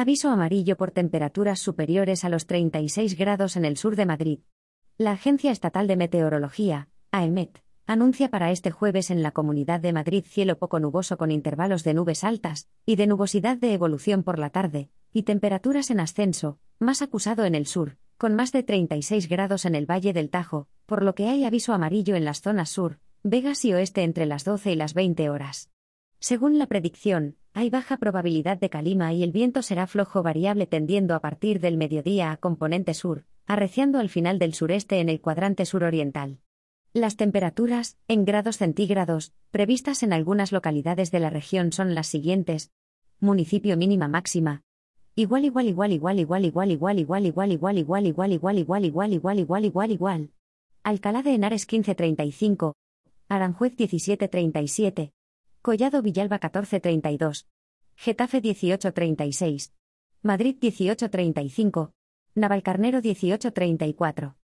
Aviso amarillo por temperaturas superiores a los 36 grados en el sur de Madrid. La Agencia Estatal de Meteorología, AEMET, anuncia para este jueves en la Comunidad de Madrid cielo poco nuboso con intervalos de nubes altas y de nubosidad de evolución por la tarde, y temperaturas en ascenso, más acusado en el sur, con más de 36 grados en el Valle del Tajo, por lo que hay aviso amarillo en las zonas sur, Vegas y oeste entre las 12 y las 20 horas. Según la predicción, hay baja probabilidad de calima y el viento será flojo variable tendiendo a partir del mediodía a componente sur, arreciando al final del sureste en el cuadrante suroriental. Las temperaturas, en grados centígrados, previstas en algunas localidades de la región son las siguientes. Municipio mínima máxima. Igual igual igual igual igual igual igual igual igual igual igual igual igual igual igual igual igual igual igual. Alcalá de Henares 1535. Aranjuez 1737. Collado Villalba 1432. Getafe 1836. Madrid 1835. Navalcarnero 1834.